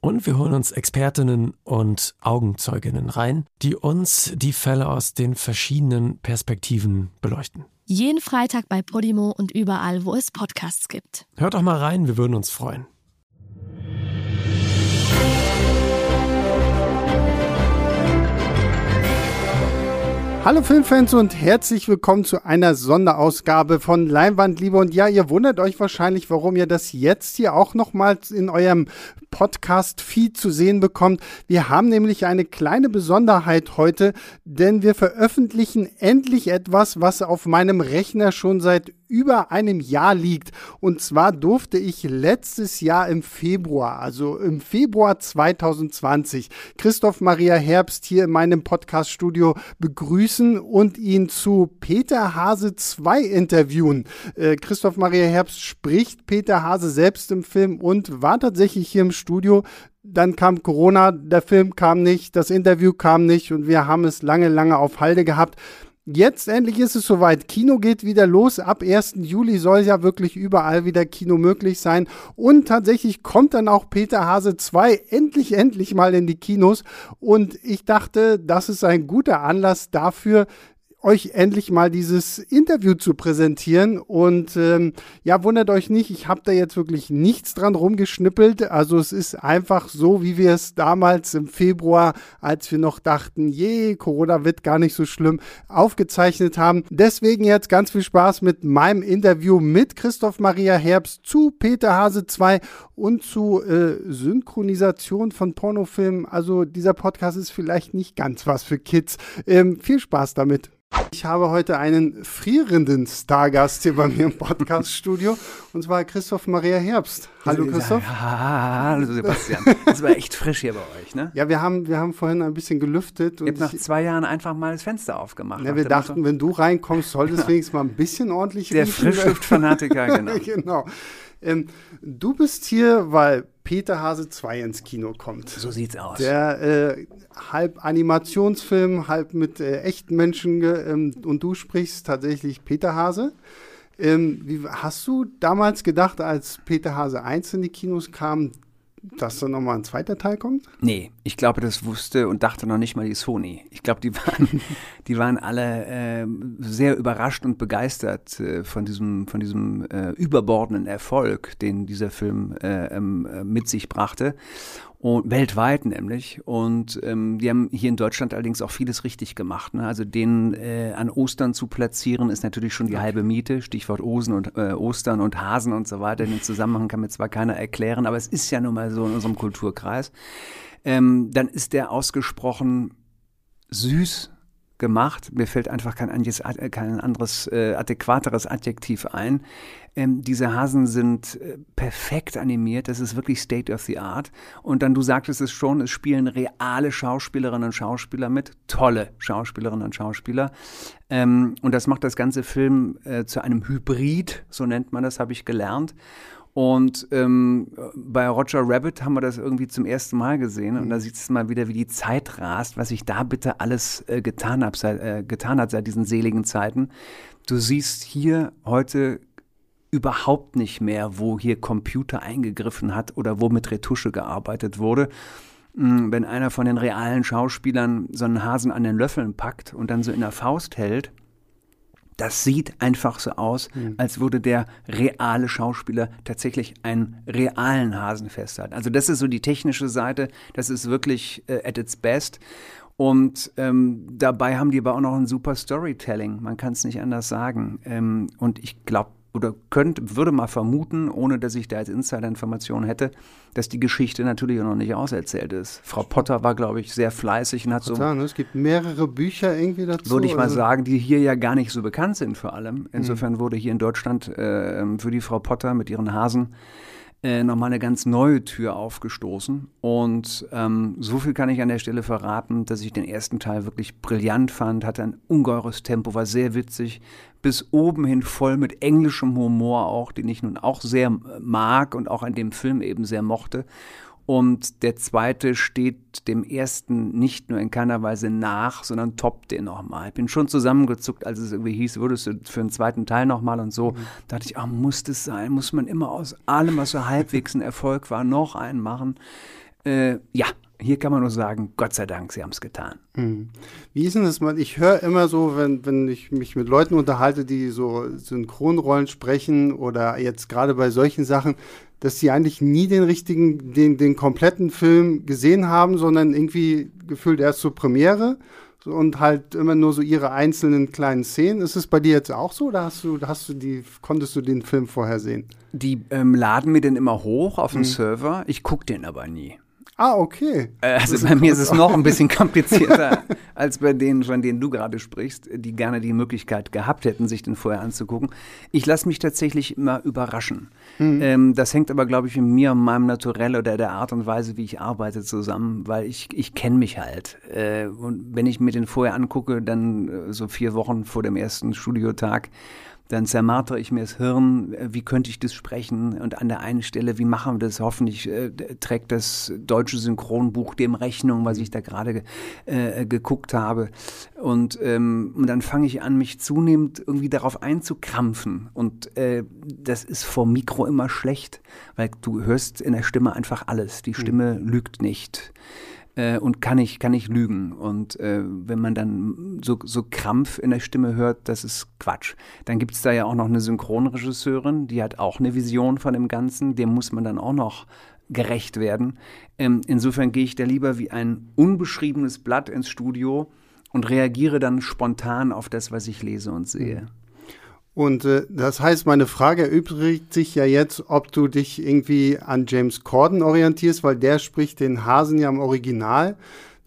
Und wir holen uns Expertinnen und Augenzeuginnen rein, die uns die Fälle aus den verschiedenen Perspektiven beleuchten. Jeden Freitag bei Podimo und überall, wo es Podcasts gibt. Hört doch mal rein, wir würden uns freuen. Hallo Filmfans und herzlich willkommen zu einer Sonderausgabe von Leinwandliebe. Und ja, ihr wundert euch wahrscheinlich, warum ihr das jetzt hier auch nochmals in eurem Podcast-Feed zu sehen bekommt. Wir haben nämlich eine kleine Besonderheit heute, denn wir veröffentlichen endlich etwas, was auf meinem Rechner schon seit über einem Jahr liegt. Und zwar durfte ich letztes Jahr im Februar, also im Februar 2020, Christoph Maria Herbst hier in meinem Podcast-Studio begrüßen und ihn zu Peter Hase 2 interviewen. Äh, Christoph Maria Herbst spricht Peter Hase selbst im Film und war tatsächlich hier im Studio dann kam Corona, der Film kam nicht, das Interview kam nicht und wir haben es lange, lange auf Halde gehabt. Jetzt endlich ist es soweit. Kino geht wieder los. Ab 1. Juli soll ja wirklich überall wieder Kino möglich sein. Und tatsächlich kommt dann auch Peter Hase 2 endlich, endlich mal in die Kinos. Und ich dachte, das ist ein guter Anlass dafür, euch endlich mal dieses Interview zu präsentieren. Und ähm, ja, wundert euch nicht, ich habe da jetzt wirklich nichts dran rumgeschnippelt. Also es ist einfach so, wie wir es damals im Februar, als wir noch dachten, je, Corona wird gar nicht so schlimm, aufgezeichnet haben. Deswegen jetzt ganz viel Spaß mit meinem Interview mit Christoph Maria Herbst zu Peter Hase 2 und zu äh, Synchronisation von Pornofilmen. Also dieser Podcast ist vielleicht nicht ganz was für Kids. Ähm, viel Spaß damit. Ich habe heute einen frierenden Stargast hier bei mir im Podcast-Studio und zwar Christoph Maria Herbst. Hallo Christoph. Ja, hallo Sebastian. Das war echt frisch hier bei euch, ne? Ja, wir haben, wir haben vorhin ein bisschen gelüftet. Und ich habe nach zwei Jahren einfach mal das Fenster aufgemacht. Ja, wir dachten, Motto. wenn du reinkommst, sollte es wenigstens mal ein bisschen ordentlich Der Frischluftfanatiker, genau. genau. Ähm, du bist hier, weil Peter Hase 2 ins Kino kommt. So sieht's aus. Der äh, halb Animationsfilm, halb mit äh, echten Menschen ähm, und du sprichst tatsächlich Peter Hase. Ähm, wie, hast du damals gedacht, als Peter Hase 1 in die Kinos kam, dass da nochmal ein zweiter Teil kommt? Nee, ich glaube, das wusste und dachte noch nicht mal die Sony. Ich glaube, die waren, die waren alle äh, sehr überrascht und begeistert äh, von diesem, von diesem äh, überbordenden Erfolg, den dieser Film äh, ähm, äh, mit sich brachte. Und weltweit nämlich. Und ähm, die haben hier in Deutschland allerdings auch vieles richtig gemacht. Ne? Also den äh, an Ostern zu platzieren, ist natürlich schon die halbe Miete. Stichwort Osen und äh, Ostern und Hasen und so weiter. Den Zusammenhang kann mir zwar keiner erklären, aber es ist ja nun mal so in unserem Kulturkreis. Ähm, dann ist der ausgesprochen süß gemacht. Mir fällt einfach kein, kein anderes äh, adäquateres Adjektiv ein. Ähm, diese Hasen sind äh, perfekt animiert, das ist wirklich State of the Art. Und dann, du sagtest es schon, es spielen reale Schauspielerinnen und Schauspieler mit, tolle Schauspielerinnen und Schauspieler. Ähm, und das macht das ganze Film äh, zu einem Hybrid, so nennt man das, habe ich gelernt. Und ähm, bei Roger Rabbit haben wir das irgendwie zum ersten Mal gesehen. Und da sieht es mal wieder, wie die Zeit rast, was sich da bitte alles äh, getan, hab, seit, äh, getan hat seit diesen seligen Zeiten. Du siehst hier heute überhaupt nicht mehr, wo hier Computer eingegriffen hat oder wo mit Retusche gearbeitet wurde. Hm, wenn einer von den realen Schauspielern so einen Hasen an den Löffeln packt und dann so in der Faust hält, das sieht einfach so aus, mhm. als würde der reale Schauspieler tatsächlich einen realen Hasen festhalten. Also das ist so die technische Seite, das ist wirklich äh, at its best. Und ähm, dabei haben die aber auch noch ein super Storytelling, man kann es nicht anders sagen. Ähm, und ich glaube, oder könnte, würde mal vermuten, ohne dass ich da als Insider-Information hätte, dass die Geschichte natürlich noch nicht auserzählt ist. Frau Potter war, glaube ich, sehr fleißig und hat so. Sagen, es gibt mehrere Bücher irgendwie dazu. Würde ich mal also sagen, die hier ja gar nicht so bekannt sind vor allem. Insofern mhm. wurde hier in Deutschland äh, für die Frau Potter mit ihren Hasen äh, nochmal eine ganz neue Tür aufgestoßen. Und ähm, so viel kann ich an der Stelle verraten, dass ich den ersten Teil wirklich brillant fand, hatte ein ungeheures Tempo, war sehr witzig, bis oben hin voll mit englischem Humor auch, den ich nun auch sehr mag und auch an dem Film eben sehr mochte. Und der zweite steht dem ersten nicht nur in keiner Weise nach, sondern toppt den nochmal. Ich bin schon zusammengezuckt, als es irgendwie hieß, würdest du für einen zweiten Teil nochmal und so. Mhm. Da dachte ich, ah, muss das sein? Muss man immer aus allem, was so halbwegs ein Erfolg war, noch einen machen? Äh, ja, hier kann man nur sagen, Gott sei Dank, sie haben es getan. Mhm. Wie ist denn das mal? Ich höre immer so, wenn, wenn ich mich mit Leuten unterhalte, die so Synchronrollen sprechen oder jetzt gerade bei solchen Sachen, dass sie eigentlich nie den richtigen, den, den kompletten Film gesehen haben, sondern irgendwie gefühlt erst zur Premiere und halt immer nur so ihre einzelnen kleinen Szenen. Ist es bei dir jetzt auch so oder hast du, hast du die, konntest du den Film vorher sehen? Die ähm, laden mir den immer hoch auf dem mhm. Server, ich gucke den aber nie. Ah, okay. Äh, also bei mir ist es noch ein bisschen komplizierter als bei denen, von denen du gerade sprichst, die gerne die Möglichkeit gehabt hätten, sich den vorher anzugucken. Ich lasse mich tatsächlich immer überraschen. Mhm. Ähm, das hängt aber, glaube ich, mit mir meinem Naturell oder der Art und Weise, wie ich arbeite, zusammen, weil ich, ich kenne mich halt. Äh, und wenn ich mir den vorher angucke, dann äh, so vier Wochen vor dem ersten Studiotag, dann zermartere ich mir das Hirn, wie könnte ich das sprechen und an der einen Stelle, wie machen wir das? Hoffentlich äh, trägt das deutsche Synchronbuch dem Rechnung, was ich da gerade äh, geguckt habe. Und, ähm, und dann fange ich an, mich zunehmend irgendwie darauf einzukrampfen. Und äh, das ist vor Mikro immer schlecht, weil du hörst in der Stimme einfach alles. Die Stimme mhm. lügt nicht äh, und kann ich, kann ich lügen. Und äh, wenn man dann so, so Krampf in der Stimme hört, das ist Quatsch. Dann gibt es da ja auch noch eine Synchronregisseurin, die hat auch eine Vision von dem Ganzen, dem muss man dann auch noch gerecht werden. Ähm, insofern gehe ich da lieber wie ein unbeschriebenes Blatt ins Studio und reagiere dann spontan auf das, was ich lese und sehe. Mhm. Und äh, das heißt, meine Frage erübrigt sich ja jetzt, ob du dich irgendwie an James Corden orientierst, weil der spricht den Hasen ja im Original.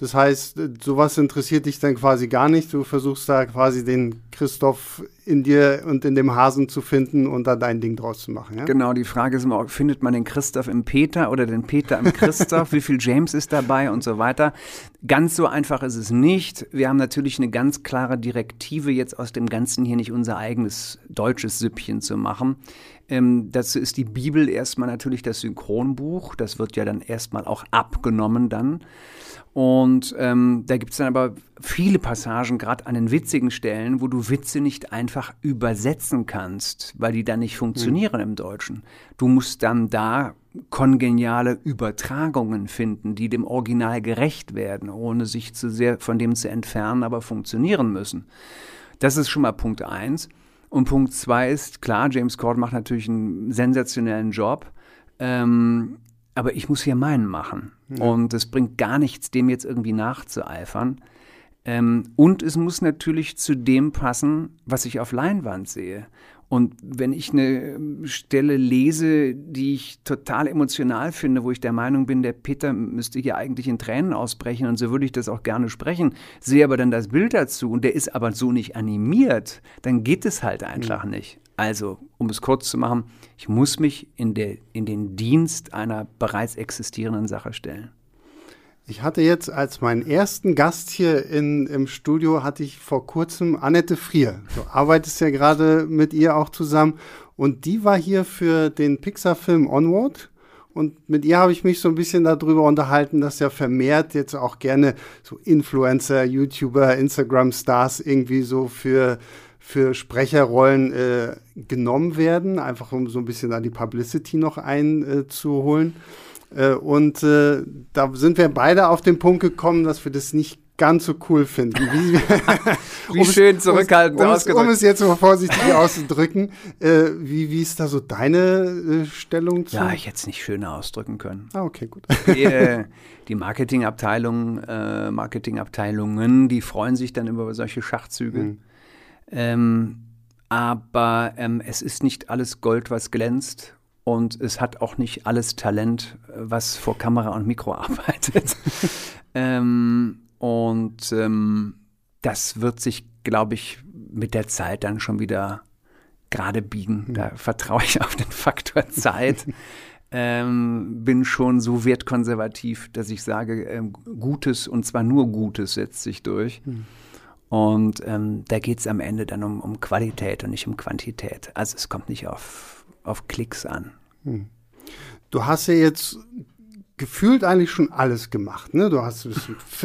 Das heißt, sowas interessiert dich dann quasi gar nicht. Du versuchst da quasi den Christoph in dir und in dem Hasen zu finden und da dein Ding draus zu machen. Ja? Genau, die Frage ist immer, findet man den Christoph im Peter oder den Peter im Christoph? Wie viel James ist dabei und so weiter? Ganz so einfach ist es nicht. Wir haben natürlich eine ganz klare Direktive, jetzt aus dem Ganzen hier nicht unser eigenes deutsches Süppchen zu machen. Ähm, dazu ist die Bibel erstmal natürlich das Synchronbuch. Das wird ja dann erstmal auch abgenommen dann. Und ähm, da gibt es dann aber viele Passagen, gerade an den witzigen Stellen, wo du Witze nicht einfach übersetzen kannst, weil die dann nicht funktionieren mhm. im Deutschen. Du musst dann da kongeniale Übertragungen finden, die dem Original gerecht werden, ohne sich zu sehr von dem zu entfernen, aber funktionieren müssen. Das ist schon mal Punkt eins. Und Punkt zwei ist, klar, James Corden macht natürlich einen sensationellen Job. Ähm, aber ich muss hier meinen machen. Ja. Und es bringt gar nichts, dem jetzt irgendwie nachzueifern. Ähm, und es muss natürlich zu dem passen, was ich auf Leinwand sehe. Und wenn ich eine Stelle lese, die ich total emotional finde, wo ich der Meinung bin, der Peter müsste hier eigentlich in Tränen ausbrechen und so würde ich das auch gerne sprechen, sehe aber dann das Bild dazu und der ist aber so nicht animiert, dann geht es halt einfach mhm. nicht. Also, um es kurz zu machen, ich muss mich in, der, in den Dienst einer bereits existierenden Sache stellen. Ich hatte jetzt als meinen ersten Gast hier in, im Studio, hatte ich vor kurzem Annette Frier. Du arbeitest ja gerade mit ihr auch zusammen. Und die war hier für den Pixar-Film Onward. Und mit ihr habe ich mich so ein bisschen darüber unterhalten, dass ja vermehrt jetzt auch gerne so Influencer, YouTuber, Instagram-Stars irgendwie so für für Sprecherrollen äh, genommen werden, einfach um so ein bisschen da die Publicity noch einzuholen. Äh, und äh, da sind wir beide auf den Punkt gekommen, dass wir das nicht ganz so cool finden. Wie, wie um schön zurückhaltend um, um, um es jetzt mal vorsichtig auszudrücken, äh, wie, wie ist da so deine äh, Stellung zu? Ja, ich hätte es nicht schöner ausdrücken können. Ah, okay, gut. Die, äh, die Marketingabteilung, äh, Marketingabteilungen, die freuen sich dann über solche Schachzüge. Mhm. Ähm, aber ähm, es ist nicht alles Gold, was glänzt. Und es hat auch nicht alles Talent, was vor Kamera und Mikro arbeitet. ähm, und ähm, das wird sich, glaube ich, mit der Zeit dann schon wieder gerade biegen. Da vertraue ich auf den Faktor Zeit. ähm, bin schon so wertkonservativ, dass ich sage, ähm, Gutes und zwar nur Gutes setzt sich durch. Hm. Und ähm, da geht es am Ende dann um, um Qualität und nicht um Quantität. Also es kommt nicht auf, auf Klicks an. Hm. Du hast ja jetzt gefühlt eigentlich schon alles gemacht. Ne? Du, hast,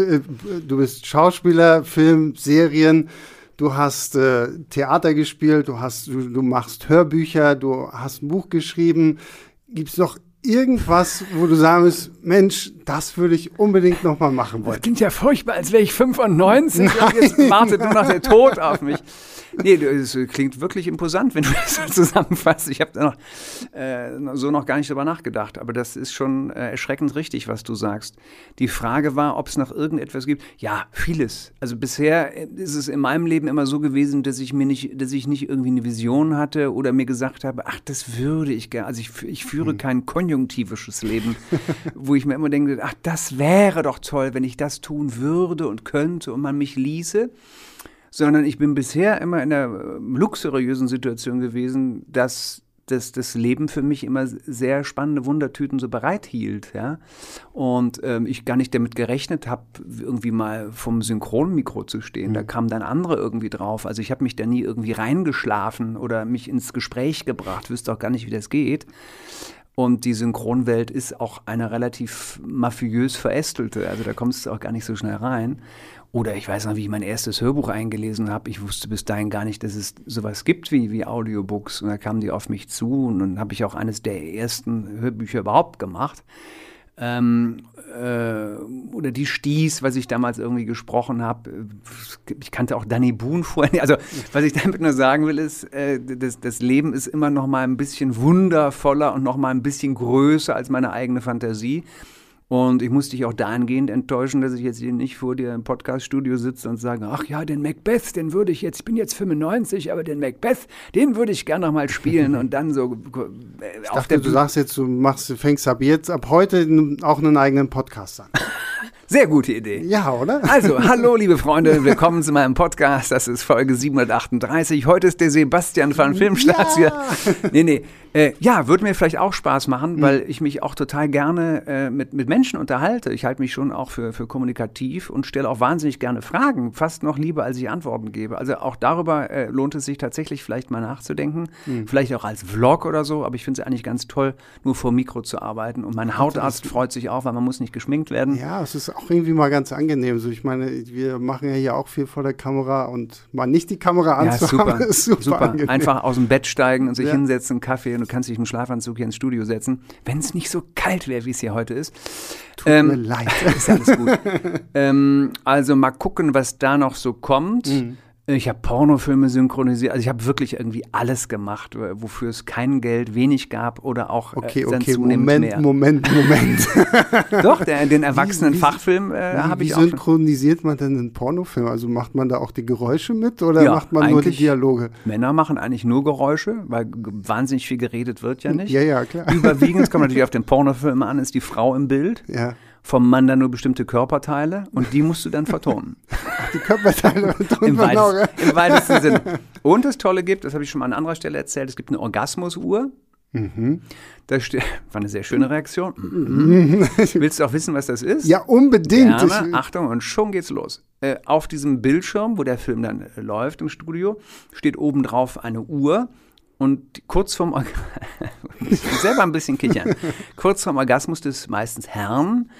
du bist Schauspieler, Film, Serien, du hast äh, Theater gespielt, du, hast, du, du machst Hörbücher, du hast ein Buch geschrieben. Gibt es noch irgendwas, wo du sagst, Mensch, das würde ich unbedingt noch mal machen wollen? Das klingt ja furchtbar, als wäre ich 95 Nein. und jetzt wartet nur noch der Tod auf mich. Nee, es klingt wirklich imposant, wenn du das so zusammenfasst. Ich habe da noch äh, so noch gar nicht drüber nachgedacht, aber das ist schon äh, erschreckend richtig, was du sagst. Die Frage war, ob es noch irgendetwas gibt. Ja, vieles. Also bisher ist es in meinem Leben immer so gewesen, dass ich mir nicht, dass ich nicht irgendwie eine Vision hatte oder mir gesagt habe, ach, das würde ich gerne. Also ich, ich führe mhm. kein konjunktivisches Leben, wo ich mir immer denke, ach, das wäre doch toll, wenn ich das tun würde und könnte und man mich ließe sondern ich bin bisher immer in einer äh, luxuriösen Situation gewesen, dass das, das Leben für mich immer sehr spannende Wundertüten so bereithielt, ja. Und ähm, ich gar nicht damit gerechnet habe, irgendwie mal vom Synchronmikro zu stehen. Mhm. Da kamen dann andere irgendwie drauf. Also ich habe mich da nie irgendwie reingeschlafen oder mich ins Gespräch gebracht, wüsste auch gar nicht, wie das geht. Und die Synchronwelt ist auch eine relativ mafiös verästelte. Also da kommst du auch gar nicht so schnell rein. Oder ich weiß noch, wie ich mein erstes Hörbuch eingelesen habe. Ich wusste bis dahin gar nicht, dass es sowas gibt wie, wie Audiobooks. Und da kamen die auf mich zu und dann habe ich auch eines der ersten Hörbücher überhaupt gemacht. Ähm, äh, oder die Stieß, was ich damals irgendwie gesprochen habe. Ich kannte auch Danny Boone vorher. Also was ich damit nur sagen will, ist, äh, das, das Leben ist immer noch mal ein bisschen wundervoller und noch mal ein bisschen größer als meine eigene Fantasie. Und ich musste dich auch dahingehend enttäuschen, dass ich jetzt hier nicht vor dir im Podcaststudio sitze und sage, ach ja, den Macbeth, den würde ich jetzt, ich bin jetzt 95, aber den Macbeth, den würde ich gerne noch mal spielen und dann so äh, ich dachte, du sagst jetzt, du machst, fängst ab jetzt, ab heute auch einen eigenen Podcast an. Sehr gute Idee. Ja, oder? Also, hallo, liebe Freunde, willkommen zu meinem Podcast. Das ist Folge 738. Heute ist der Sebastian von Filmstarts ja. hier. Nee, nee. Äh, ja, würde mir vielleicht auch Spaß machen, mhm. weil ich mich auch total gerne äh, mit, mit Menschen unterhalte. Ich halte mich schon auch für, für kommunikativ und stelle auch wahnsinnig gerne Fragen, fast noch lieber, als ich Antworten gebe. Also auch darüber äh, lohnt es sich tatsächlich vielleicht mal nachzudenken. Mhm. Vielleicht auch als Vlog oder so, aber ich finde es eigentlich ganz toll, nur vor Mikro zu arbeiten. Und mein Hautarzt freut sich auch, weil man muss nicht geschminkt werden. Ja, es ist auch irgendwie mal ganz angenehm. So, ich meine, wir machen ja hier auch viel vor der Kamera und mal nicht die Kamera anzuhaben, ja, super, ist super, super. Angenehm. Einfach aus dem Bett steigen und sich ja. hinsetzen, einen Kaffee und du kannst dich im Schlafanzug hier ins Studio setzen. Wenn es nicht so kalt wäre, wie es hier heute ist. Tut ähm, mir leid. Ist alles gut. ähm, also mal gucken, was da noch so kommt. Mhm. Ich habe Pornofilme synchronisiert, also ich habe wirklich irgendwie alles gemacht, wofür es kein Geld, wenig gab oder auch äh, okay, okay, Moment, mehr. Moment, Moment. Doch, der, den erwachsenen wie, Fachfilm äh, habe ich auch. Wie synchronisiert man denn einen Pornofilm? Also macht man da auch die Geräusche mit oder ja, macht man nur die Dialoge? Männer machen eigentlich nur Geräusche, weil wahnsinnig viel geredet wird ja nicht. Ja, ja, klar. Überwiegend kommt natürlich auf den Pornofilm an, ist die Frau im Bild. Ja vom Mann dann nur bestimmte Körperteile und die musst du dann vertonen. Ach, die Körperteile Im, weitest, Im weitesten Sinne. Und das Tolle gibt, das habe ich schon mal an anderer Stelle erzählt, es gibt eine Orgasmusuhr. Mhm. Da steht, war eine sehr schöne Reaktion. Mhm. Willst du auch wissen, was das ist? Ja, unbedingt. Gerne. Achtung, und schon geht's los. Äh, auf diesem Bildschirm, wo der Film dann äh, läuft im Studio, steht oben drauf eine Uhr und kurz vorm selber ein bisschen kichern. kurz vorm Orgasmus des meistens Herrn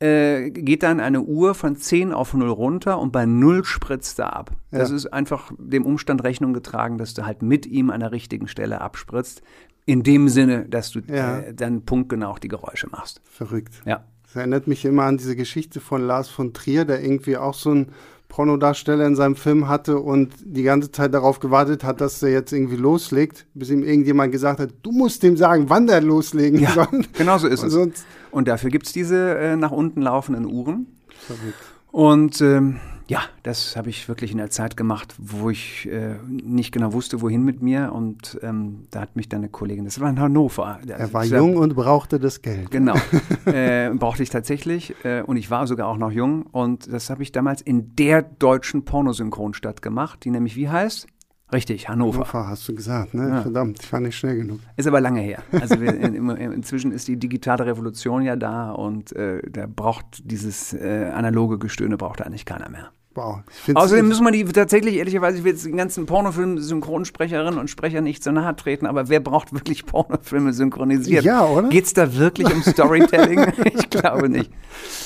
äh, geht dann eine Uhr von 10 auf 0 runter und bei 0 spritzt er ab. Ja. Das ist einfach dem Umstand Rechnung getragen, dass du halt mit ihm an der richtigen Stelle abspritzt. In dem Sinne, dass du ja. äh, dann punktgenau auch die Geräusche machst. Verrückt. Ja. Das erinnert mich immer an diese Geschichte von Lars von Trier, der irgendwie auch so ein Pornodarsteller in seinem Film hatte und die ganze Zeit darauf gewartet hat, dass er jetzt irgendwie loslegt, bis ihm irgendjemand gesagt hat, du musst ihm sagen, wann der loslegen ja, soll. Genau so ist und es. Und dafür gibt es diese äh, nach unten laufenden Uhren. Verrückt. Und ähm, ja, das habe ich wirklich in der Zeit gemacht, wo ich äh, nicht genau wusste, wohin mit mir. Und ähm, da hat mich dann eine Kollegin, das war in Hannover. Er war jung und brauchte das Geld. Genau, äh, brauchte ich tatsächlich. Äh, und ich war sogar auch noch jung. Und das habe ich damals in der deutschen Pornosynchronstadt gemacht, die nämlich wie heißt? Richtig, Hannover. Hannover hast du gesagt, ne? Ja. Verdammt, ich war nicht schnell genug. Ist aber lange her. Also wir, in, in, inzwischen ist die digitale Revolution ja da und äh, da braucht dieses äh, analoge Gestöhne braucht eigentlich keiner mehr. Wow. Außerdem müssen wir die tatsächlich, ehrlicherweise, ich will jetzt den ganzen Pornofilm Synchronsprecherinnen und Sprecher nicht so nahe treten, aber wer braucht wirklich Pornofilme synchronisiert? Ja, oder? Geht es da wirklich um Storytelling? ich glaube nicht.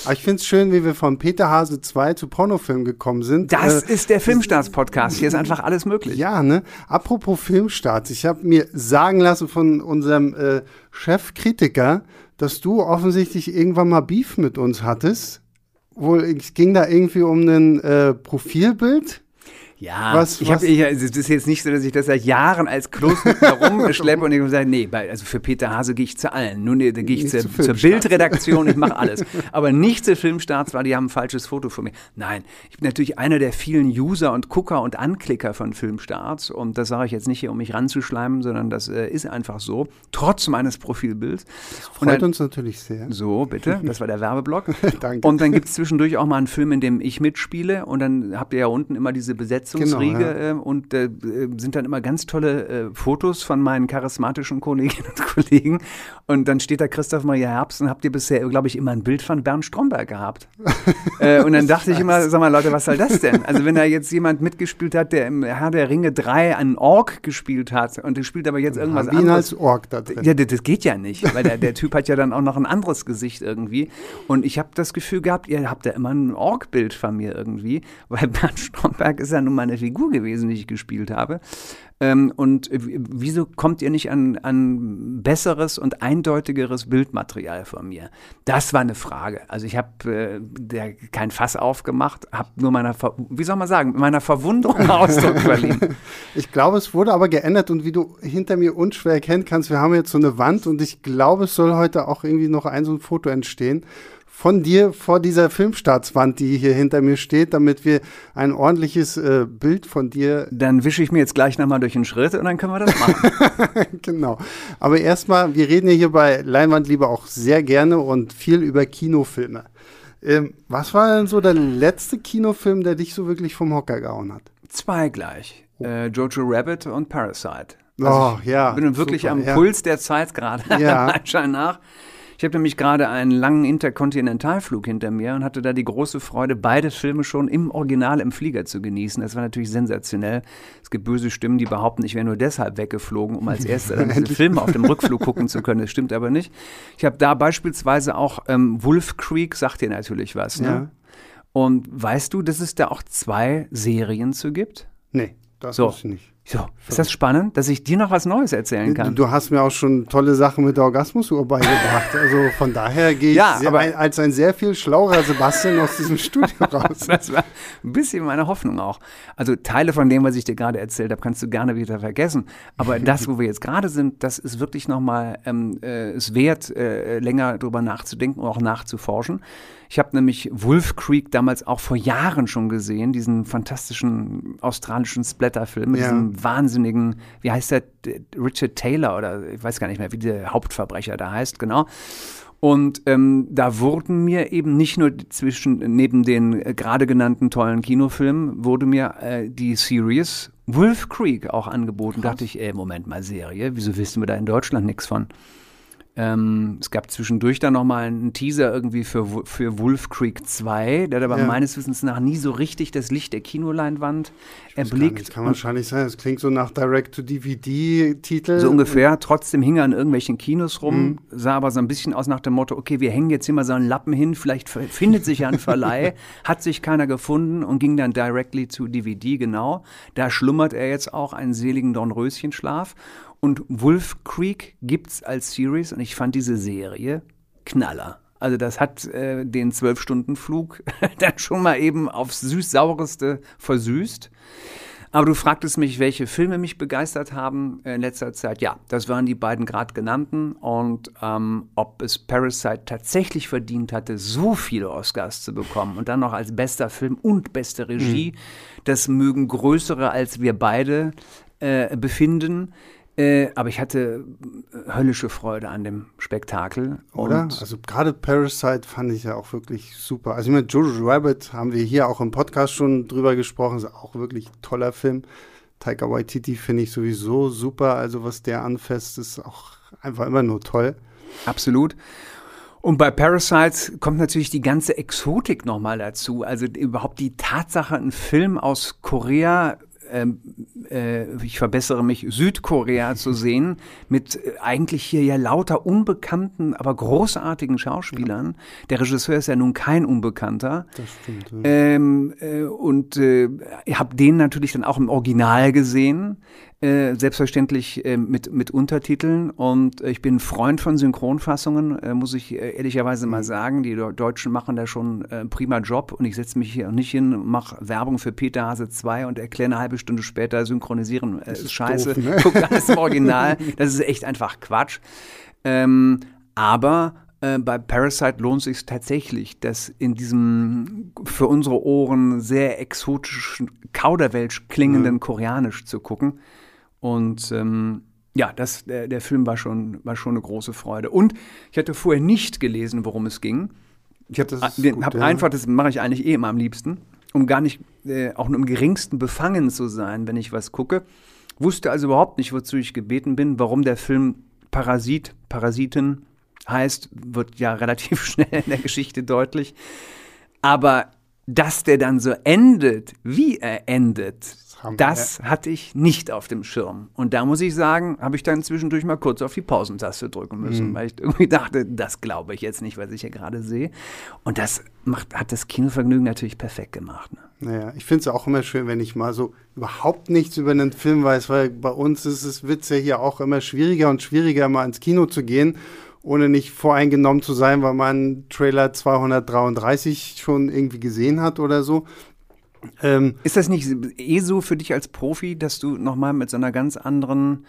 Aber ich finde es schön, wie wir von Peter Hase 2 zu Pornofilm gekommen sind. Das Äh, ist der Filmstarts-Podcast. Hier ist einfach alles möglich. Ja, ne? Apropos Filmstarts, ich habe mir sagen lassen von unserem äh, Chefkritiker, dass du offensichtlich irgendwann mal Beef mit uns hattest. Wohl, es ging da irgendwie um ein äh, Profilbild. Ja, Was- ich was- habe ich, also das ist jetzt nicht so, dass ich das seit Jahren als Kloß mit mir rumschleppe und ich sage, nee, also für Peter Hase gehe ich zu allen. Nun, nee, da gehe ich zur, zu zur. Bildredaktion, ich mache alles. Aber nicht zu Filmstarts, weil die haben ein falsches Foto von mir. Nein, ich bin natürlich einer der vielen User und Gucker und Anklicker von Filmstarts und das sage ich jetzt nicht hier, um mich ranzuschleimen, sondern das äh, ist einfach so, trotz meines Profilbilds. Und Freut dann- uns natürlich sehr. so, bitte. Das war der Werbeblock. Danke. Und dann gibt es zwischendurch auch mal einen Film, in dem ich mitspiele. Und dann habt ihr ja unten immer diese Besetzungsriege. Genau, äh, und äh, sind dann immer ganz tolle äh, Fotos von meinen charismatischen Kolleginnen und Kollegen. Und dann steht da Christoph Maria Herbst und habt ihr bisher, glaube ich, immer ein Bild von Bernd Stromberg gehabt. äh, und dann dachte ich immer, sag mal, Leute, was soll das denn? Also wenn da jetzt jemand mitgespielt hat, der im Herr der Ringe 3 einen Ork gespielt hat und der spielt aber jetzt irgendwas Haben anderes. als Org da drin. Ja, das, das geht ja nicht, weil der, der Typ hat ja dann auch noch ein anderes Gesicht irgendwie. Und ich habe das Gefühl gehabt, ihr habt ja immer ein Org-Bild von mir irgendwie, weil Bernd Stromberg ist ja nun meine Figur gewesen, die ich gespielt habe. Ähm, und wieso kommt ihr nicht an, an besseres und eindeutigeres Bildmaterial von mir? Das war eine Frage. Also ich habe äh, kein Fass aufgemacht, habe nur meiner, Ver wie soll man sagen, meiner Verwunderung Ausdruck verliehen. Ich glaube, es wurde aber geändert und wie du hinter mir unschwer erkennen kannst, wir haben jetzt so eine Wand und ich glaube, es soll heute auch irgendwie noch ein so ein Foto entstehen von dir vor dieser Filmstartswand, die hier hinter mir steht, damit wir ein ordentliches äh, Bild von dir Dann wische ich mir jetzt gleich nochmal durch den Schritt und dann können wir das machen. genau. Aber erstmal, wir reden ja hier bei Leinwandliebe auch sehr gerne und viel über Kinofilme. Ähm, was war denn so der letzte Kinofilm, der dich so wirklich vom Hocker gehauen hat? Zwei gleich. Äh, Jojo Rabbit und Parasite. Oh, ich ja, bin wirklich super, am ja. Puls der Zeit gerade. Ja. Schein nach. Ich habe nämlich gerade einen langen Interkontinentalflug hinter mir und hatte da die große Freude, beide Filme schon im Original im Flieger zu genießen. Das war natürlich sensationell. Es gibt böse Stimmen, die behaupten, ich wäre nur deshalb weggeflogen, um als Erster dann diese Filme auf dem Rückflug gucken zu können. Das stimmt aber nicht. Ich habe da beispielsweise auch ähm, Wolf Creek, sagt dir natürlich was. Ne? Ja. Und weißt du, dass es da auch zwei Serien zu gibt? Nee, das So. ich nicht. So, ist das spannend, dass ich dir noch was Neues erzählen kann? Du hast mir auch schon tolle Sachen mit der Orgasmusuhr beigebracht. Also von daher gehe ich Ja, sehr, als ein sehr viel schlauerer Sebastian aus diesem Studio raus. Das war ein bisschen meine Hoffnung auch. Also Teile von dem, was ich dir gerade erzählt habe, kannst du gerne wieder vergessen. Aber das, wo wir jetzt gerade sind, das ist wirklich nochmal ähm, äh, es wert, äh, länger drüber nachzudenken und auch nachzuforschen. Ich habe nämlich Wolf Creek damals auch vor Jahren schon gesehen, diesen fantastischen australischen Splatter-Film mit Ja. diesem wahnsinnigen, wie heißt der, Richard Taylor oder ich weiß gar nicht mehr, wie der Hauptverbrecher da heißt, genau. Und ähm, da wurden mir eben nicht nur zwischen neben den äh, gerade genannten tollen Kinofilmen wurde mir äh, die Series Wolf Creek auch angeboten. Dachte ich, ey, Moment mal, Serie, wieso wissen wir da in Deutschland nichts von? Ähm, es gab zwischendurch dann nochmal einen Teaser irgendwie für, für Wolf Creek 2, der hat aber Ja. meines Wissens nach nie so richtig das Licht der Kinoleinwand Das erblickt. kann wahrscheinlich sein. Das klingt so nach Direct-to-DVD-Titel. So ungefähr. Trotzdem hing er an irgendwelchen Kinos rum, sah aber so ein bisschen aus nach dem Motto, okay, wir hängen jetzt hier mal so einen Lappen hin, vielleicht findet sich ja ein Verleih, hat sich keiner gefunden und ging dann directly zu DVD, genau. Da schlummert er jetzt auch einen seligen Dornröschenschlaf. Und Wolf Creek gibt's als Series und ich fand diese Serie Knaller. Also das hat äh, den Zwölf-Stunden-Flug dann schon mal eben aufs süß-saureste versüßt. Aber du fragtest mich, welche Filme mich begeistert haben in letzter Zeit. Ja, das waren die beiden gerade genannten. Und ähm, ob es Parasite tatsächlich verdient hatte, so viele Oscars zu bekommen und dann noch als bester Film und beste Regie, das mögen größere als wir beide äh, befinden. Äh, aber ich hatte äh, höllische Freude an dem Spektakel. Oder? Und Also gerade Parasite fand ich ja auch wirklich super. Also mit Jojo Rabbit haben wir hier auch im Podcast schon drüber gesprochen. Ist auch wirklich toller Film. Taika Waititi finde ich sowieso super. Also was der anfasst, ist auch einfach immer nur toll. Absolut. Und bei Parasites kommt natürlich die ganze Exotik nochmal dazu. Also überhaupt die Tatsache, einen Film aus Korea ähm, äh, ich verbessere mich, Südkorea zu sehen, mit äh, eigentlich hier ja lauter unbekannten, aber großartigen Schauspielern. Der Regisseur ist ja nun kein Unbekannter. Das stimmt. Ja. Ähm, äh, und äh, ich habe den natürlich dann auch im Original gesehen. Äh, selbstverständlich äh, mit, mit Untertiteln und äh, ich bin Freund von Synchronfassungen, äh, muss ich äh, ehrlicherweise mal mhm. sagen. Die Deutschen machen da schon prima Job und ich setze mich hier nicht hin, mache Werbung für Peter Hase 2 und erkläre eine halbe Stunde später, synchronisieren ist, ist scheiße, doof, ne? guck alles im Original. Das ist echt einfach Quatsch. Ähm, aber äh, bei Parasite lohnt sich tatsächlich, das in diesem für unsere Ohren sehr exotischen, kauderwelsch klingenden mhm. Koreanisch zu gucken. Und ähm, ja, das, der, der Film war schon, war schon eine große Freude. Und ich hatte vorher nicht gelesen, worum es ging. Ich habe hab ja. einfach, das mache ich eigentlich eh immer am liebsten, um gar nicht äh, auch nur im geringsten befangen zu sein, wenn ich was gucke. Wusste also überhaupt nicht, wozu ich gebeten bin, warum der Film Parasit, Parasiten heißt, wird ja relativ schnell in der Geschichte deutlich. Aber dass der dann so endet, wie er endet, das hatte ich nicht auf dem Schirm. Und da muss ich sagen, habe ich dann zwischendurch mal kurz auf die Pausentaste drücken müssen, mhm. weil ich irgendwie dachte, das glaube ich jetzt nicht, was ich hier gerade sehe. Und das macht, hat das Kinovergnügen natürlich perfekt gemacht. Ne? Naja, ich finde es auch immer schön, wenn ich mal so überhaupt nichts über einen Film weiß, weil bei uns ist es Witz ja hier auch immer schwieriger und schwieriger, mal ins Kino zu gehen ohne nicht voreingenommen zu sein, weil man Trailer 233 schon irgendwie gesehen hat oder so. Ähm, ist das nicht eh so für dich als Profi, dass du nochmal mit so einer ganz anderen,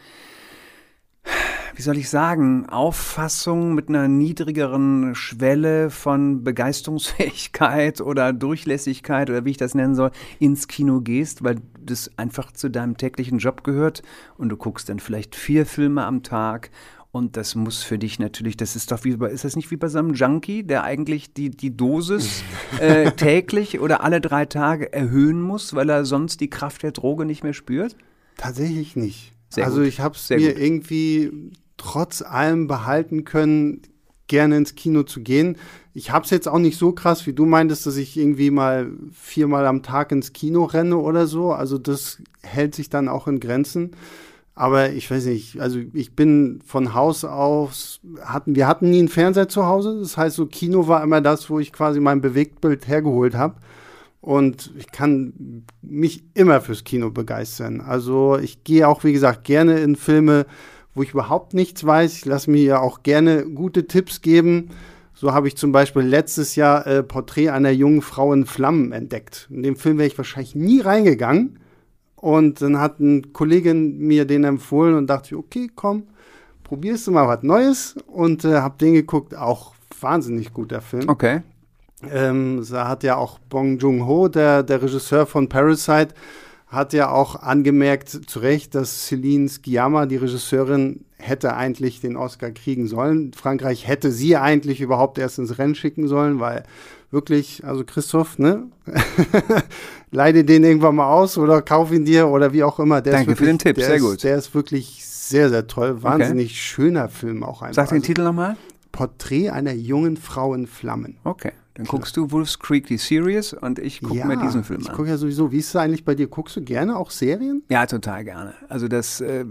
wie soll ich sagen, Auffassung, mit einer niedrigeren Schwelle von Begeisterungsfähigkeit oder Durchlässigkeit oder wie ich das nennen soll, ins Kino gehst, weil das einfach zu deinem täglichen Job gehört und du guckst dann vielleicht vier Filme am Tag und das muss für dich natürlich, das ist doch wie bei, ist das nicht wie bei so einem Junkie, der eigentlich die, die Dosis äh, täglich oder alle drei Tage erhöhen muss, weil er sonst die Kraft der Droge nicht mehr spürt? Tatsächlich nicht. Sehr also gut. ich habe es mir gut. irgendwie trotz allem behalten können, gerne ins Kino zu gehen. Ich habe es jetzt auch nicht so krass, wie du meintest, dass ich irgendwie mal viermal am Tag ins Kino renne oder so. Also das hält sich dann auch in Grenzen. Aber ich weiß nicht, also ich bin von Haus aus, hatten, wir hatten nie einen Fernseher zu Hause. Das heißt, so Kino war immer das, wo ich quasi mein Bewegtbild hergeholt habe. Und ich kann mich immer fürs Kino begeistern. Also ich gehe auch, wie gesagt, gerne in Filme, wo ich überhaupt nichts weiß. Ich lasse mir ja auch gerne gute Tipps geben. So habe ich zum Beispiel letztes Jahr äh, Porträt einer jungen Frau in Flammen entdeckt. In dem Film wäre ich wahrscheinlich nie reingegangen. Und dann hat eine Kollegin mir den empfohlen und dachte, okay, komm, probierst du mal was Neues. Und äh, habe den geguckt, auch wahnsinnig guter Film. Okay. Ähm, da hat ja auch Bong Joon-ho, der, der Regisseur von Parasite, hat ja auch angemerkt, zu Recht, dass Celine Sciamma, die Regisseurin, hätte eigentlich den Oscar kriegen sollen. Frankreich hätte sie eigentlich überhaupt erst ins Rennen schicken sollen, weil wirklich, also Christoph, ne? Leide den irgendwann mal aus oder kauf ihn dir oder wie auch immer. Der Danke wirklich, für den Tipp, sehr ist, gut. Der ist wirklich sehr, sehr toll. Wahnsinnig okay. schöner Film auch einfach. Sag den also, Titel nochmal. Porträt einer jungen Frau in Flammen. Okay. Dann guckst du Wolf's Creek die Series und ich gucke ja, mir diesen Film an. Ich gucke ja sowieso. Wie ist es eigentlich bei dir? Guckst du gerne auch Serien? Ja, total gerne. Also das äh,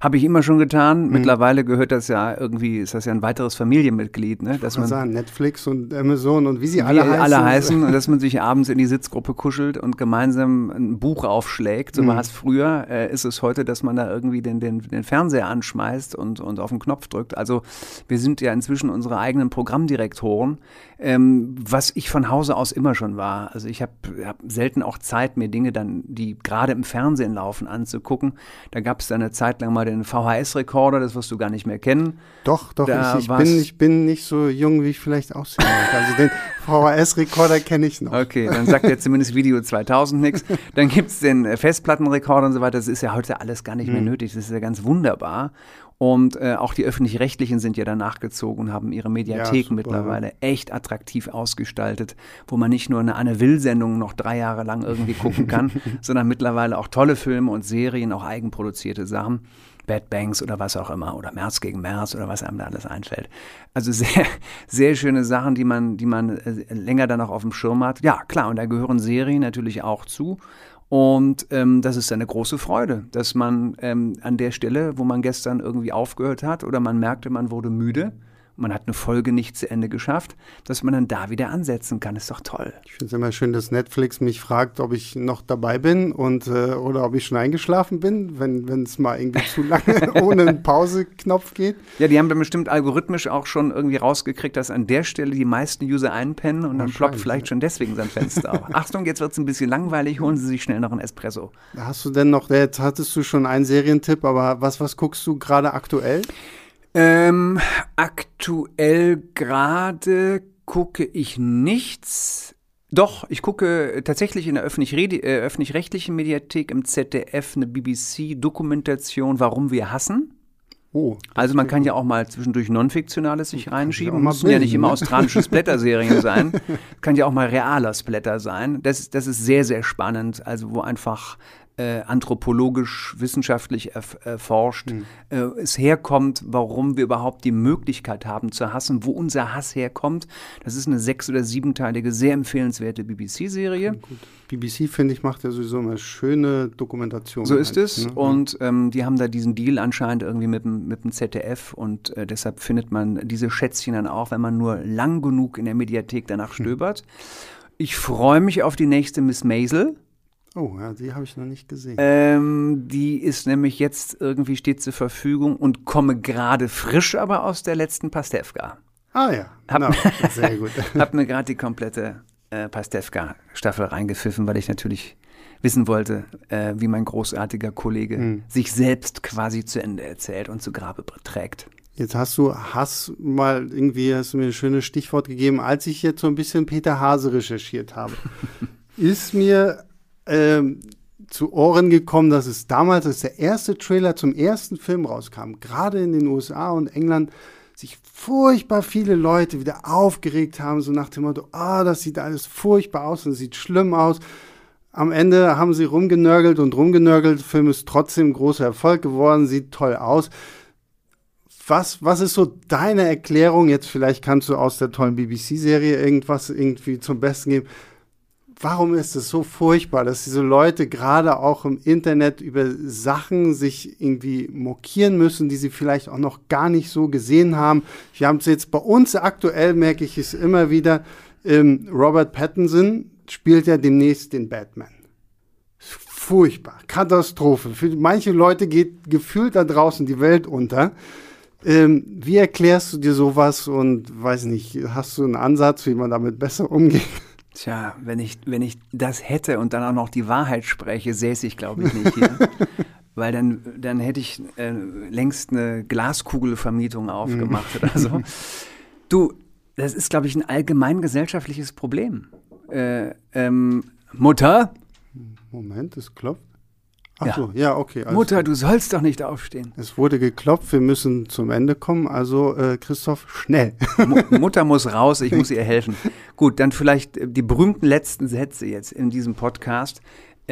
habe ich immer schon getan. Mhm. Mittlerweile gehört das ja irgendwie, ist das ja ein weiteres Familienmitglied, ne? Dass man sagen, Netflix und Amazon und wie sie alle wie heißen. alle heißen und dass man sich abends in die Sitzgruppe kuschelt und gemeinsam ein Buch aufschlägt. So mhm. war es früher, äh, ist es heute, dass man da irgendwie den, den, den Fernseher anschmeißt und, und auf den Knopf drückt. Also wir sind ja inzwischen unsere eigenen Programmdirektoren ähm, was ich von Hause aus immer schon war. Also ich habe hab selten auch Zeit, mir Dinge dann, die gerade im Fernsehen laufen, anzugucken. Da gab es dann eine Zeit lang mal den VHS-Rekorder, das wirst du gar nicht mehr kennen. Doch, doch, ich, ich, bin, ich bin nicht so jung, wie ich vielleicht aussehe. Also den VHS-Rekorder kenne ich noch. Okay, dann sagt ja zumindest Video 2000 nichts. Dann gibt es den Festplattenrekorder und so weiter. Das ist ja heute alles gar nicht mehr hm. nötig. Das ist ja ganz wunderbar. Und äh, auch die öffentlich-rechtlichen sind ja danach gezogen und haben ihre Mediatheken super, mittlerweile echt attraktiv ausgestaltet, wo man nicht nur eine Anne Will-Sendung noch drei Jahre lang irgendwie gucken kann, sondern mittlerweile auch tolle Filme und Serien, auch eigenproduzierte Sachen. Bad Banks oder was auch immer oder März gegen März oder was einem da alles einfällt. Also sehr, sehr schöne Sachen, die man, die man äh, länger dann auch auf dem Schirm hat. Ja, klar, und da gehören Serien natürlich auch zu. Und ähm, das ist eine große Freude, dass man ähm, an der Stelle, wo man gestern irgendwie aufgehört hat oder man merkte, man wurde müde, man hat eine Folge nicht zu Ende geschafft, dass man dann da wieder ansetzen kann. Ist doch toll. Ich finde es immer schön, dass Netflix mich fragt, ob ich noch dabei bin und äh, oder ob ich schon eingeschlafen bin, wenn es mal irgendwie zu lange ohne einen Pause-Knopf geht. Ja, die haben dann bestimmt algorithmisch auch schon irgendwie rausgekriegt, dass an der Stelle die meisten User einpennen und dann ploppt vielleicht schon deswegen sein Fenster auf. Achtung, jetzt wird es ein bisschen langweilig, holen Sie sich schnell noch einen Espresso. Hast du denn noch, jetzt hattest du schon einen Serientipp, aber was, was guckst du gerade aktuell? Ähm, aktuell gerade gucke ich nichts. Doch, ich gucke tatsächlich in der äh, öffentlich-rechtlichen Mediathek im ZDF eine BBC-Dokumentation, warum wir hassen. Oh, also man kann ja auch mal zwischendurch Non-Fiktionales sich reinschieben. Müssen bilden, ja nicht immer ne? australische Splatter-Serien sein. Kann ja auch mal realer Splatter sein. Das, das ist sehr, sehr spannend. Also wo einfach äh, anthropologisch, wissenschaftlich erforscht, mhm. äh, es herkommt, warum wir überhaupt die Möglichkeit haben zu hassen, wo unser Hass herkommt. Das ist eine sechs- oder siebenteilige, sehr empfehlenswerte BBC-Serie. BBC, finde ich, macht ja sowieso immer schöne Dokumentationen. So ist halt, es. Ne? Und ähm, die haben da diesen Deal anscheinend irgendwie mit, mit dem ZDF und äh, deshalb findet man diese Schätzchen dann auch, wenn man nur lang genug in der Mediathek danach hm. stöbert. Mhm. Ich freue mich auf die nächste Miss Maisel. Oh, ja, die habe ich noch nicht gesehen. Ähm, die ist nämlich jetzt irgendwie steht zur Verfügung und komme gerade frisch aber aus der letzten Pastewka. Ah ja, hab, no, sehr gut. hab mir gerade die komplette äh, Pastewka-Staffel reingepfiffen, weil ich natürlich wissen wollte, äh, wie mein großartiger Kollege hm. sich selbst quasi zu Ende erzählt und zu Grabe trägt. Jetzt hast du Hass mal irgendwie, hast du mir ein schönes Stichwort gegeben, als ich jetzt so ein bisschen Peter Hase recherchiert habe. ist mir ähm, zu Ohren gekommen, dass es damals, als der erste Trailer zum ersten Film rauskam, gerade in den USA und England, sich furchtbar viele Leute wieder aufgeregt haben, so nach dem Motto, ah, das sieht alles furchtbar aus und sieht schlimm aus. Am Ende haben sie rumgenörgelt und rumgenörgelt. Der Film ist trotzdem ein großer Erfolg geworden, sieht toll aus. Was, was ist so deine Erklärung? Jetzt vielleicht kannst du aus der tollen BBC-Serie irgendwas irgendwie zum Besten geben warum ist es so furchtbar, dass diese Leute gerade auch im Internet über Sachen sich irgendwie mokieren müssen, die sie vielleicht auch noch gar nicht so gesehen haben. Wir haben es jetzt bei uns aktuell, merke ich es immer wieder, ähm, Robert Pattinson spielt ja demnächst den Batman. Furchtbar, Katastrophe. Für manche Leute geht gefühlt da draußen die Welt unter. Ähm, wie erklärst du dir sowas und weiß nicht, hast du einen Ansatz, wie man damit besser umgeht? Tja, wenn ich, wenn ich das hätte und dann auch noch die Wahrheit spreche, säße ich, glaube ich, nicht hier. Weil dann, dann hätte ich äh, längst eine Glaskugelvermietung aufgemacht mhm. oder so. Du, das ist, glaube ich, ein allgemein gesellschaftliches Problem. Äh, ähm, Mutter? Moment, es klopft. Ach ja. so, ja, okay. Mutter, gut. du sollst doch nicht aufstehen. Es wurde geklopft, wir müssen zum Ende kommen. Also, äh, Christoph, schnell. Mutter muss raus, ich muss ihr helfen. Gut, dann vielleicht die berühmten letzten Sätze jetzt in diesem Podcast.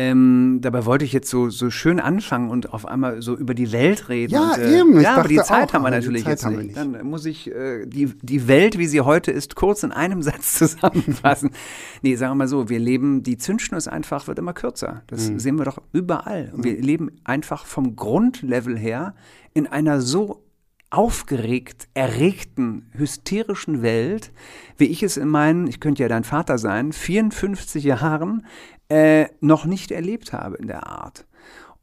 Ähm, dabei wollte ich jetzt so, so schön anfangen und auf einmal so über die Welt reden. Ja, und, äh, eben. Ja, aber die Zeit auch, haben wir natürlich jetzt nicht. nicht. Dann muss ich äh, die, die Welt, wie sie heute ist, kurz in einem Satz zusammenfassen. nee, sagen wir mal so, wir leben, die Zündschnur ist einfach, wird immer kürzer. Das mhm. sehen wir doch überall. Und wir leben einfach vom Grundlevel her in einer so aufgeregt, erregten, hysterischen Welt, wie ich es in meinen, ich könnte ja dein Vater sein, 54 Jahren äh, noch nicht erlebt habe in der Art.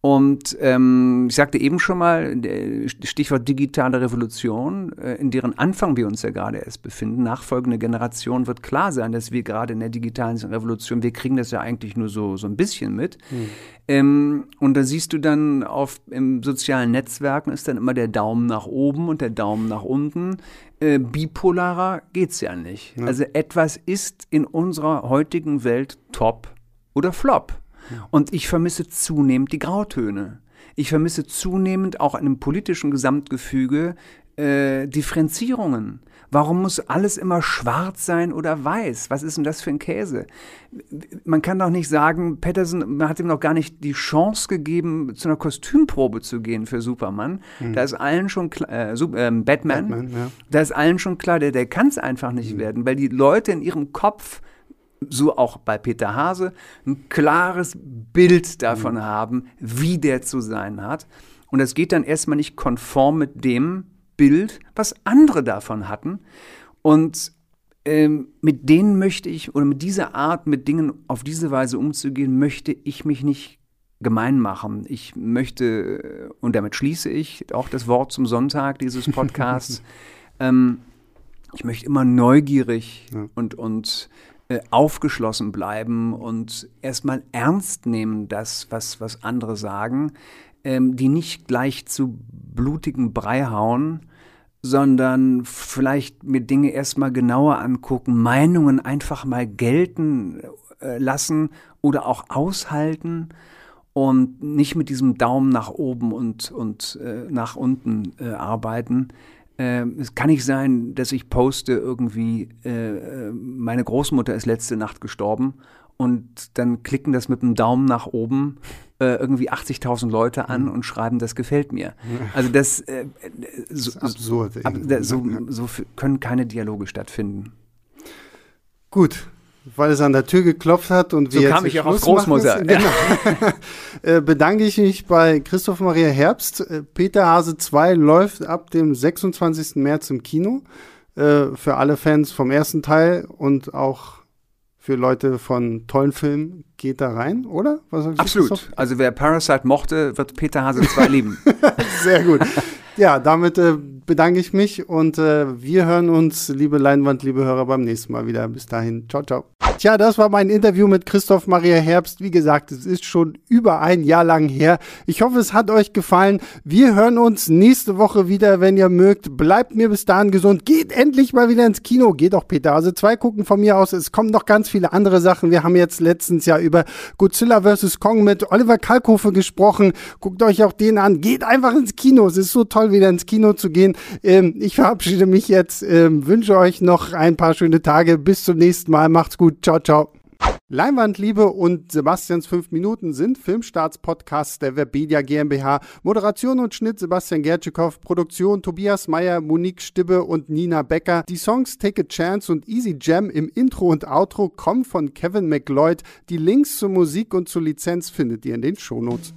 Und ähm, ich sagte eben schon mal, Stichwort digitale Revolution, äh, in deren Anfang wir uns ja gerade erst befinden. Nachfolgende Generation wird klar sein, dass wir gerade in der digitalen Revolution, wir kriegen das ja eigentlich nur so, so ein bisschen mit. Hm. Ähm, und da siehst du dann auf im sozialen Netzwerken ist dann immer der Daumen nach oben und der Daumen nach unten. Äh, bipolarer geht's ja nicht. Ja. Also etwas ist in unserer heutigen Welt top oder Flop. Und ich vermisse zunehmend die Grautöne. Ich vermisse zunehmend auch in einem politischen Gesamtgefüge äh, Differenzierungen. Warum muss alles immer schwarz sein oder weiß? Was ist denn das für ein Käse? Man kann doch nicht sagen, Patterson, man hat ihm noch gar nicht die Chance gegeben, zu einer Kostümprobe zu gehen für Superman. Mhm. Da ist allen schon klar, äh, äh, Batman, Batman ja. da ist allen schon klar, der, der kann es einfach nicht mhm. werden, weil die Leute in ihrem Kopf so auch bei Peter Hase, ein klares Bild davon mhm. haben, wie der zu sein hat. Und das geht dann erstmal nicht konform mit dem Bild, was andere davon hatten. Und ähm, mit denen möchte ich, oder mit dieser Art, mit Dingen auf diese Weise umzugehen, möchte ich mich nicht gemein machen. Ich möchte, und damit schließe ich auch das Wort zum Sonntag dieses Podcasts, ähm, ich möchte immer neugierig ja. und, und äh, aufgeschlossen bleiben und erstmal ernst nehmen, das, was, was andere sagen, ähm, die nicht gleich zu blutigen Brei hauen, sondern vielleicht mir Dinge erstmal genauer angucken, Meinungen einfach mal gelten äh, lassen oder auch aushalten und nicht mit diesem Daumen nach oben und, und äh, nach unten äh, arbeiten. Äh, es kann nicht sein, dass ich poste irgendwie, äh, meine Großmutter ist letzte Nacht gestorben und dann klicken das mit dem Daumen nach oben äh, irgendwie 80.000 Leute an mhm. und schreiben, das gefällt mir. Also das, äh, so, das ist absurd. Ab, so, so können keine Dialoge stattfinden. Gut, weil es an der Tür geklopft hat und wir so kam ich auch auf Großmutter. Genau. äh, bedanke ich mich bei Christoph Maria Herbst. Äh, Peter Hase 2 läuft ab dem 26. März im Kino. Äh, für alle Fans vom ersten Teil und auch für Leute von tollen Filmen geht da rein, oder? Absolut. Also wer Parasite mochte, wird Peter Hase 2 lieben. Sehr gut. Ja, damit äh, bedanke ich mich und äh, wir hören uns, liebe Leinwand, liebe Hörer, beim nächsten Mal wieder. Bis dahin. Ciao, ciao. Tja, das war mein Interview mit Christoph Maria Herbst. Wie gesagt, es ist schon über ein Jahr lang her. Ich hoffe, es hat euch gefallen. Wir hören uns nächste Woche wieder, wenn ihr mögt. Bleibt mir bis dahin gesund. Geht endlich mal wieder ins Kino. Geht auch Peter. Also zwei gucken von mir aus. Es kommen noch ganz viele andere Sachen. Wir haben jetzt letztens ja über Godzilla vs. Kong mit Oliver Kalkofe gesprochen. Guckt euch auch den an. Geht einfach ins Kino. Es ist so toll, wieder ins Kino zu gehen. Ähm, ich verabschiede mich jetzt. Ähm, wünsche euch noch ein paar schöne Tage. Bis zum nächsten Mal. Macht's gut. Ciao, ciao. Leinwandliebe und Sebastians 5 Minuten sind Filmstarts-Podcasts der Webedia GmbH. Moderation und Schnitt Sebastian Gertschikow, Produktion Tobias Meyer, Monique Stibbe und Nina Becker. Die Songs Take a Chance und Easy Jam im Intro und Outro kommen von Kevin McLeod. Die Links zur Musik und zur Lizenz findet ihr in den Shownotes.